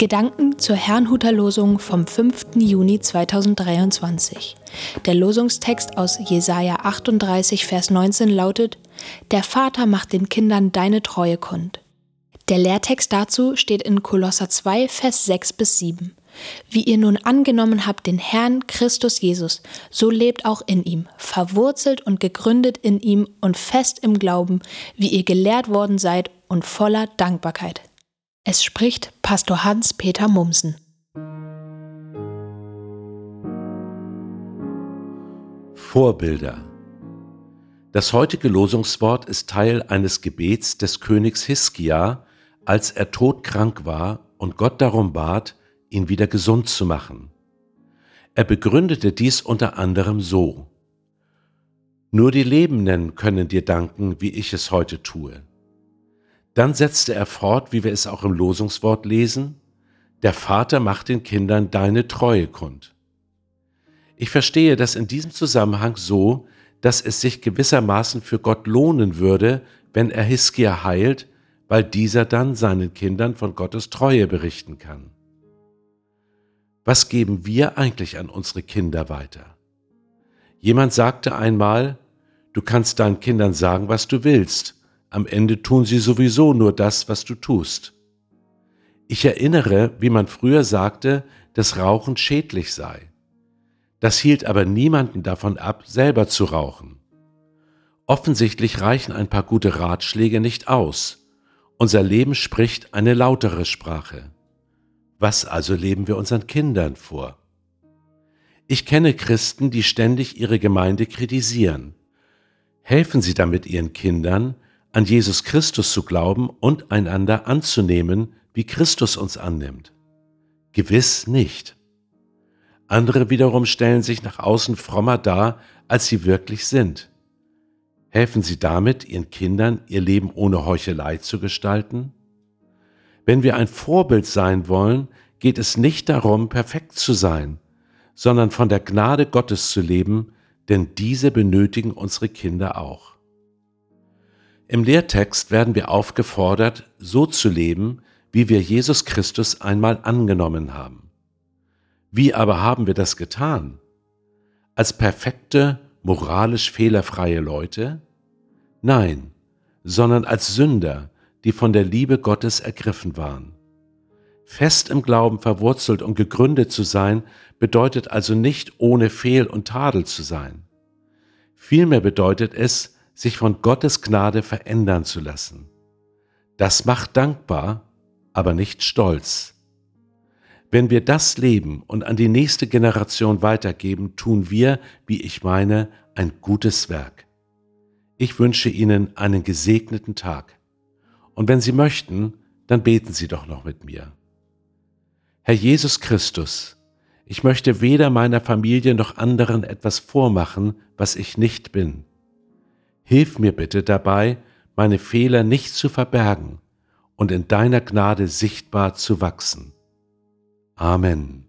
Gedanken zur Herrnhuter Losung vom 5. Juni 2023. Der Losungstext aus Jesaja 38, Vers 19 lautet: Der Vater macht den Kindern deine Treue kund. Der Lehrtext dazu steht in Kolosser 2, Vers 6 bis 7. Wie ihr nun angenommen habt den Herrn Christus Jesus, so lebt auch in ihm, verwurzelt und gegründet in ihm und fest im Glauben, wie ihr gelehrt worden seid und voller Dankbarkeit. Es spricht Pastor Hans-Peter Mumsen. Vorbilder Das heutige Losungswort ist Teil eines Gebets des Königs Hiskia, als er todkrank war und Gott darum bat, ihn wieder gesund zu machen. Er begründete dies unter anderem so. Nur die Lebenden können dir danken, wie ich es heute tue. Dann setzte er fort, wie wir es auch im Losungswort lesen, der Vater macht den Kindern deine Treue kund. Ich verstehe das in diesem Zusammenhang so, dass es sich gewissermaßen für Gott lohnen würde, wenn er Hiskia heilt, weil dieser dann seinen Kindern von Gottes Treue berichten kann. Was geben wir eigentlich an unsere Kinder weiter? Jemand sagte einmal, du kannst deinen Kindern sagen, was du willst, am Ende tun sie sowieso nur das, was du tust. Ich erinnere, wie man früher sagte, dass Rauchen schädlich sei. Das hielt aber niemanden davon ab, selber zu rauchen. Offensichtlich reichen ein paar gute Ratschläge nicht aus. Unser Leben spricht eine lautere Sprache. Was also leben wir unseren Kindern vor? Ich kenne Christen, die ständig ihre Gemeinde kritisieren. Helfen Sie damit Ihren Kindern, an Jesus Christus zu glauben und einander anzunehmen, wie Christus uns annimmt? Gewiss nicht. Andere wiederum stellen sich nach außen frommer dar, als sie wirklich sind. Helfen Sie damit, Ihren Kindern ihr Leben ohne Heuchelei zu gestalten? Wenn wir ein Vorbild sein wollen, geht es nicht darum, perfekt zu sein, sondern von der Gnade Gottes zu leben, denn diese benötigen unsere Kinder auch. Im Lehrtext werden wir aufgefordert, so zu leben, wie wir Jesus Christus einmal angenommen haben. Wie aber haben wir das getan? Als perfekte, moralisch fehlerfreie Leute? Nein, sondern als Sünder, die von der Liebe Gottes ergriffen waren. Fest im Glauben verwurzelt und gegründet zu sein, bedeutet also nicht ohne Fehl und Tadel zu sein. Vielmehr bedeutet es, sich von Gottes Gnade verändern zu lassen. Das macht dankbar, aber nicht stolz. Wenn wir das leben und an die nächste Generation weitergeben, tun wir, wie ich meine, ein gutes Werk. Ich wünsche Ihnen einen gesegneten Tag. Und wenn Sie möchten, dann beten Sie doch noch mit mir. Herr Jesus Christus, ich möchte weder meiner Familie noch anderen etwas vormachen, was ich nicht bin. Hilf mir bitte dabei, meine Fehler nicht zu verbergen und in deiner Gnade sichtbar zu wachsen. Amen.